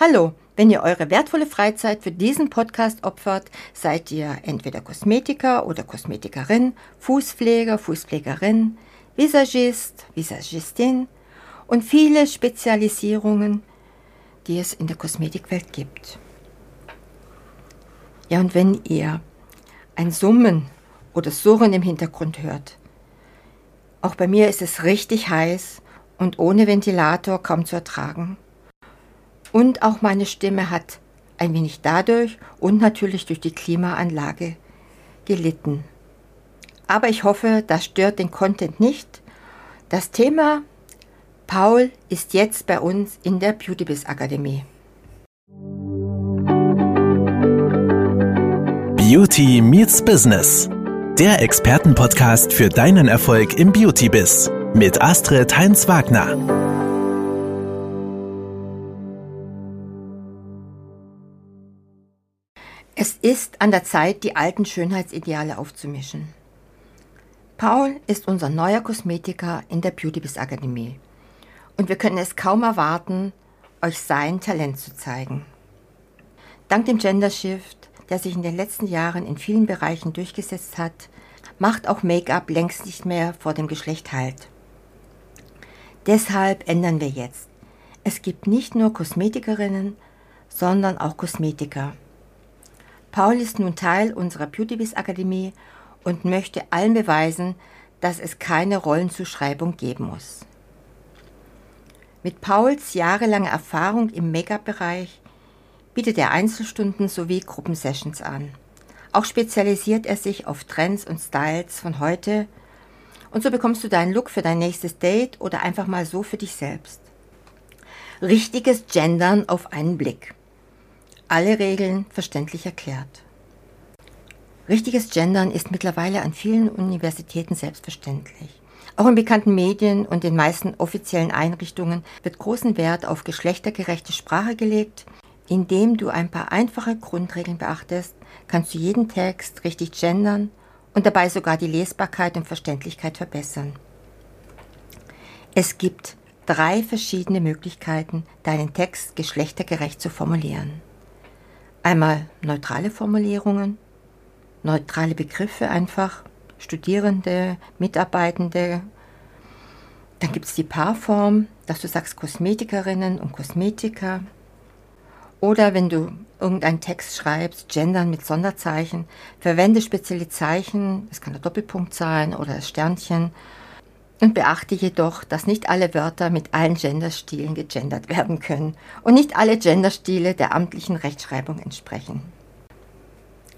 Hallo, wenn ihr eure wertvolle Freizeit für diesen Podcast opfert, seid ihr entweder Kosmetiker oder Kosmetikerin, Fußpfleger, Fußpflegerin, Visagist, Visagistin und viele Spezialisierungen, die es in der Kosmetikwelt gibt. Ja, und wenn ihr ein Summen oder Surren im Hintergrund hört, auch bei mir ist es richtig heiß und ohne Ventilator kaum zu ertragen. Und auch meine Stimme hat ein wenig dadurch und natürlich durch die Klimaanlage gelitten. Aber ich hoffe, das stört den Content nicht. Das Thema Paul ist jetzt bei uns in der Beautybiz Akademie. Beauty meets Business. Der Expertenpodcast für deinen Erfolg im Beauty-Biz mit Astrid Heinz-Wagner. Es ist an der Zeit, die alten Schönheitsideale aufzumischen. Paul ist unser neuer Kosmetiker in der Beautybiz Akademie und wir können es kaum erwarten, euch sein Talent zu zeigen. Dank dem Gender Shift, der sich in den letzten Jahren in vielen Bereichen durchgesetzt hat, macht auch Make-up längst nicht mehr vor dem Geschlecht Halt. Deshalb ändern wir jetzt. Es gibt nicht nur Kosmetikerinnen, sondern auch Kosmetiker. Paul ist nun Teil unserer Beautybiz Akademie und möchte allen beweisen, dass es keine Rollenzuschreibung geben muss. Mit Pauls jahrelanger Erfahrung im Make-up-Bereich bietet er Einzelstunden sowie Gruppensessions an. Auch spezialisiert er sich auf Trends und Styles von heute und so bekommst du deinen Look für dein nächstes Date oder einfach mal so für dich selbst. Richtiges Gendern auf einen Blick alle Regeln verständlich erklärt. Richtiges Gendern ist mittlerweile an vielen Universitäten selbstverständlich. Auch in bekannten Medien und den meisten offiziellen Einrichtungen wird großen Wert auf geschlechtergerechte Sprache gelegt. Indem du ein paar einfache Grundregeln beachtest, kannst du jeden Text richtig gendern und dabei sogar die Lesbarkeit und Verständlichkeit verbessern. Es gibt drei verschiedene Möglichkeiten, deinen Text geschlechtergerecht zu formulieren. Einmal neutrale Formulierungen, neutrale Begriffe einfach, Studierende, Mitarbeitende. Dann gibt es die Paarform, dass du sagst Kosmetikerinnen und Kosmetiker. Oder wenn du irgendeinen Text schreibst, gendern mit Sonderzeichen, verwende spezielle Zeichen, es kann der Doppelpunkt sein oder das Sternchen und beachte jedoch, dass nicht alle Wörter mit allen Genderstilen gegendert werden können und nicht alle Genderstile der amtlichen Rechtschreibung entsprechen.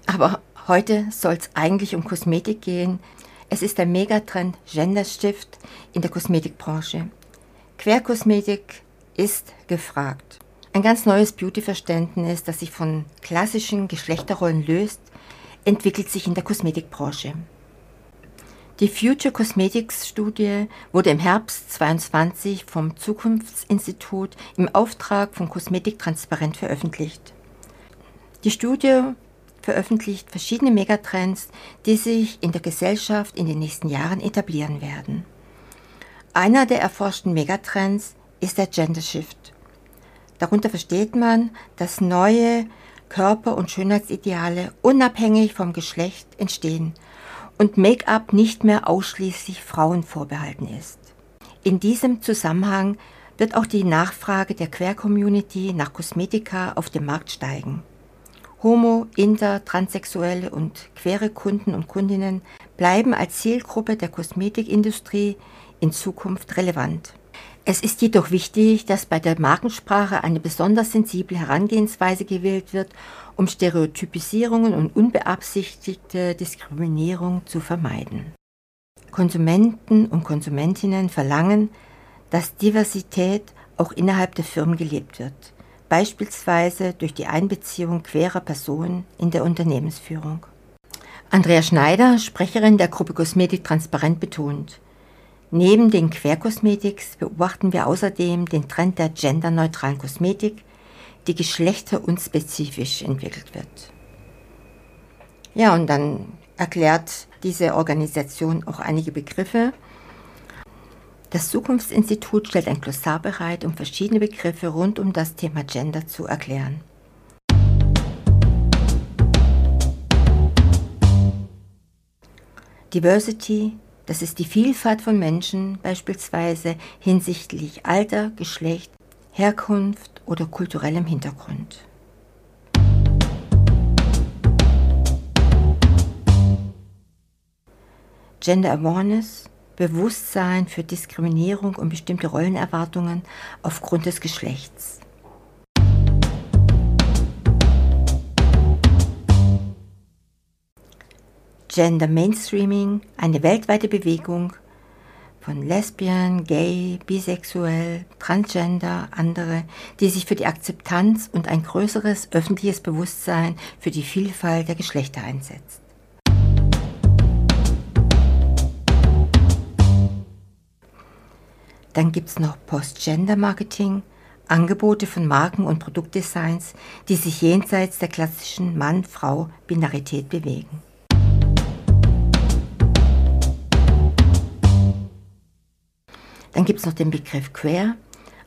Aber heute soll es eigentlich um Kosmetik gehen. Es ist der Megatrend Genderstift in der Kosmetikbranche. Querkosmetik ist gefragt. Ein ganz neues Beauty-Verständnis, das sich von klassischen Geschlechterrollen löst, entwickelt sich in der Kosmetikbranche. Die Future Cosmetics Studie wurde im Herbst 22 vom Zukunftsinstitut im Auftrag von Kosmetik Transparent veröffentlicht. Die Studie veröffentlicht verschiedene Megatrends, die sich in der Gesellschaft in den nächsten Jahren etablieren werden. Einer der erforschten Megatrends ist der Gender Shift. Darunter versteht man, dass neue Körper- und Schönheitsideale unabhängig vom Geschlecht entstehen – und Make-up nicht mehr ausschließlich Frauen vorbehalten ist. In diesem Zusammenhang wird auch die Nachfrage der Queer-Community nach Kosmetika auf dem Markt steigen. Homo, Inter, Transsexuelle und queere Kunden und Kundinnen bleiben als Zielgruppe der Kosmetikindustrie in Zukunft relevant. Es ist jedoch wichtig, dass bei der Markensprache eine besonders sensible Herangehensweise gewählt wird, um Stereotypisierungen und unbeabsichtigte Diskriminierung zu vermeiden. Konsumenten und Konsumentinnen verlangen, dass Diversität auch innerhalb der Firmen gelebt wird, beispielsweise durch die Einbeziehung queerer Personen in der Unternehmensführung. Andrea Schneider, Sprecherin der Gruppe Kosmetik Transparent, betont, Neben den Querkosmetiks beobachten wir außerdem den Trend der genderneutralen Kosmetik, die geschlechterunspezifisch entwickelt wird. Ja, und dann erklärt diese Organisation auch einige Begriffe. Das Zukunftsinstitut stellt ein Glossar bereit, um verschiedene Begriffe rund um das Thema Gender zu erklären. Diversity, das ist die Vielfalt von Menschen, beispielsweise hinsichtlich Alter, Geschlecht, Herkunft oder kulturellem Hintergrund. Gender Awareness, Bewusstsein für Diskriminierung und bestimmte Rollenerwartungen aufgrund des Geschlechts. Gender Mainstreaming, eine weltweite Bewegung von Lesbien, Gay, Bisexuell, Transgender, andere, die sich für die Akzeptanz und ein größeres öffentliches Bewusstsein für die Vielfalt der Geschlechter einsetzt. Dann gibt es noch Post-Gender-Marketing, Angebote von Marken und Produktdesigns, die sich jenseits der klassischen Mann-Frau-Binarität bewegen. Dann gibt es noch den Begriff Queer,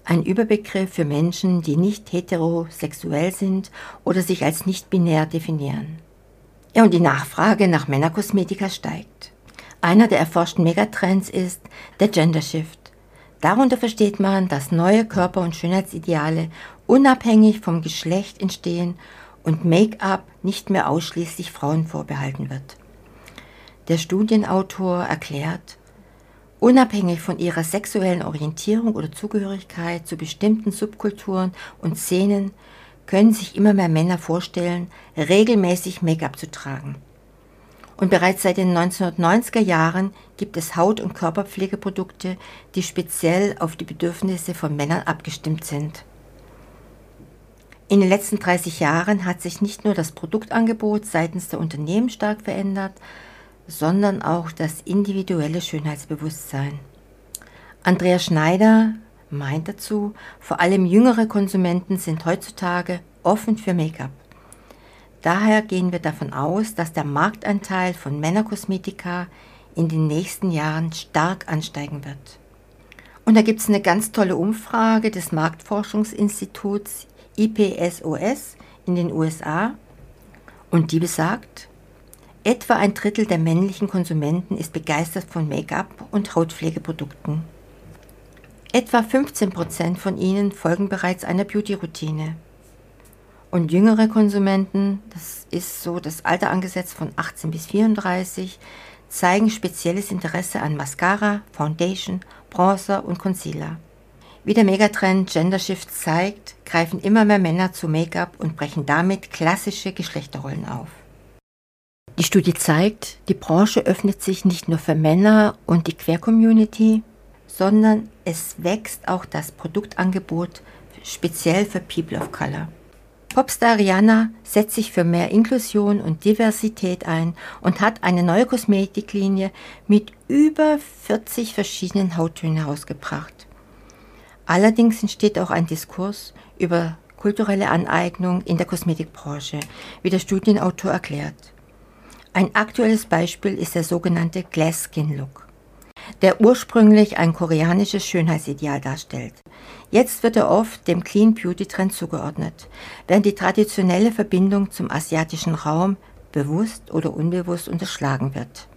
ein Überbegriff für Menschen, die nicht heterosexuell sind oder sich als nicht binär definieren. Ja, und die Nachfrage nach Männerkosmetika steigt. Einer der erforschten Megatrends ist der Gender Shift. Darunter versteht man, dass neue Körper- und Schönheitsideale unabhängig vom Geschlecht entstehen und Make-up nicht mehr ausschließlich Frauen vorbehalten wird. Der Studienautor erklärt, unabhängig von ihrer sexuellen Orientierung oder Zugehörigkeit zu bestimmten Subkulturen und Szenen können sich immer mehr Männer vorstellen, regelmäßig Make-up zu tragen. Und bereits seit den 1990er Jahren gibt es Haut- und Körperpflegeprodukte, die speziell auf die Bedürfnisse von Männern abgestimmt sind. In den letzten 30 Jahren hat sich nicht nur das Produktangebot seitens der Unternehmen stark verändert, sondern auch das individuelle Schönheitsbewusstsein. Andrea Schneider meint dazu, vor allem jüngere Konsumenten sind heutzutage offen für Make-up. Daher gehen wir davon aus, dass der Marktanteil von Männerkosmetika in den nächsten Jahren stark ansteigen wird. Und da gibt es eine ganz tolle Umfrage des Marktforschungsinstituts IPSOS in den USA und die besagt, etwa ein Drittel der männlichen Konsumenten ist begeistert von Make-up und Hautpflegeprodukten. Etwa 15 Prozent von ihnen folgen bereits einer Beauty-Routine. Und jüngere Konsumenten, das ist so das Alter angesetzt von 18 bis 34, zeigen spezielles Interesse an Mascara, Foundation, Bronzer und Concealer. Wie der Megatrend Gender Shift zeigt, greifen immer mehr Männer zu Make-up und brechen damit klassische Geschlechterrollen auf. Die Studie zeigt, die Branche öffnet sich nicht nur für Männer und die Queer-Community, sondern es wächst auch das Produktangebot speziell für People of Color. Popstar Rihanna setzt sich für mehr Inklusion und Diversität ein und hat eine neue Kosmetiklinie mit über 40 verschiedenen Hauttönen herausgebracht. Allerdings entsteht auch ein Diskurs über kulturelle Aneignung in der Kosmetikbranche, wie der Studienautor erklärt. Ein aktuelles Beispiel ist der sogenannte Glass Skin Look der ursprünglich ein koreanisches Schönheitsideal darstellt. Jetzt wird er oft dem Clean Beauty Trend zugeordnet, während die traditionelle Verbindung zum asiatischen Raum bewusst oder unbewusst unterschlagen wird.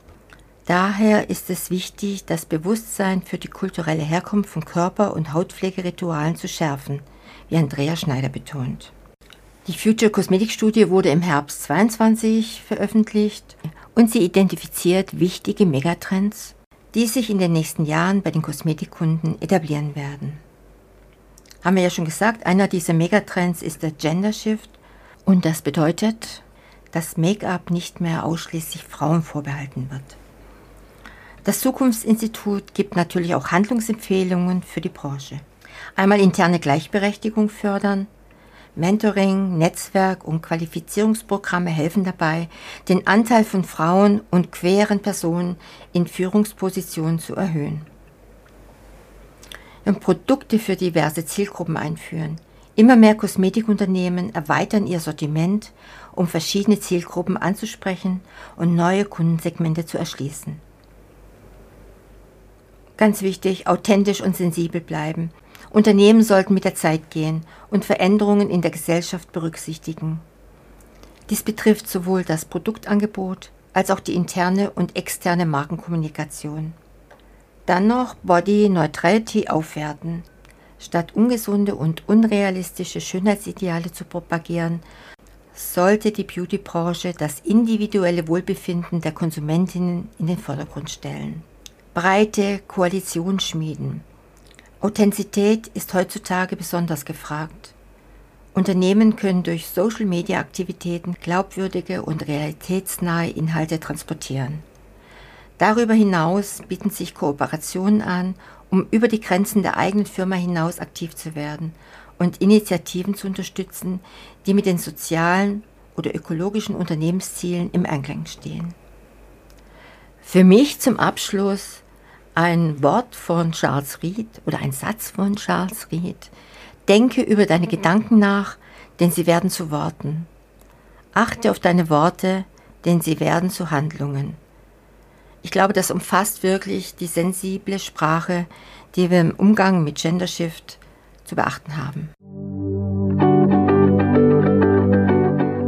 Daher ist es wichtig, das Bewusstsein für die kulturelle Herkunft von Körper- und Hautpflegeritualen zu schärfen, wie Andrea Schneider betont. Die Future Cosmetic Studie wurde im Herbst 22 veröffentlicht und sie identifiziert wichtige Megatrends die sich in den nächsten Jahren bei den Kosmetikkunden etablieren werden. Haben wir ja schon gesagt, einer dieser Megatrends ist der Gender Shift und das bedeutet, dass Make-up nicht mehr ausschließlich Frauen vorbehalten wird. Das Zukunftsinstitut gibt natürlich auch Handlungsempfehlungen für die Branche. Einmal interne Gleichberechtigung fördern, Mentoring, Netzwerk und Qualifizierungsprogramme helfen dabei, den Anteil von Frauen und queeren Personen in Führungspositionen zu erhöhen. Und Produkte für diverse Zielgruppen einführen. Immer mehr Kosmetikunternehmen erweitern ihr Sortiment, um verschiedene Zielgruppen anzusprechen und neue Kundensegmente zu erschließen. Ganz wichtig, authentisch und sensibel bleiben. Unternehmen sollten mit der Zeit gehen und Veränderungen in der Gesellschaft berücksichtigen. Dies betrifft sowohl das Produktangebot als auch die interne und externe Markenkommunikation. Dann noch Body Neutrality aufwerten. Statt ungesunde und unrealistische Schönheitsideale zu propagieren, sollte die Beautybranche das individuelle Wohlbefinden der Konsumentinnen in den Vordergrund stellen. Breite Koalition schmieden. Authentizität ist heutzutage besonders gefragt. Unternehmen können durch Social-Media-Aktivitäten glaubwürdige und realitätsnahe Inhalte transportieren. Darüber hinaus bieten sich Kooperationen an, um über die Grenzen der eigenen Firma hinaus aktiv zu werden und Initiativen zu unterstützen, die mit den sozialen oder ökologischen Unternehmenszielen im Einklang stehen. Für mich zum Abschluss ein Wort von Charles Reed oder ein Satz von Charles Reed. Denke über deine Gedanken nach, denn sie werden zu Worten. Achte auf deine Worte, denn sie werden zu Handlungen. Ich glaube, das umfasst wirklich die sensible Sprache, die wir im Umgang mit Gender Shift zu beachten haben.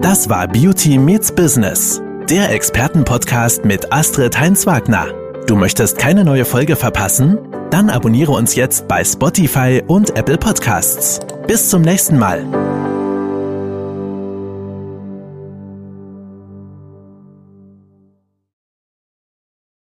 Das war Beauty Meets Business, der Expertenpodcast mit Astrid Heinz-Wagner. Du möchtest keine neue Folge verpassen? Dann abonniere uns jetzt bei Spotify und Apple Podcasts. Bis zum nächsten Mal.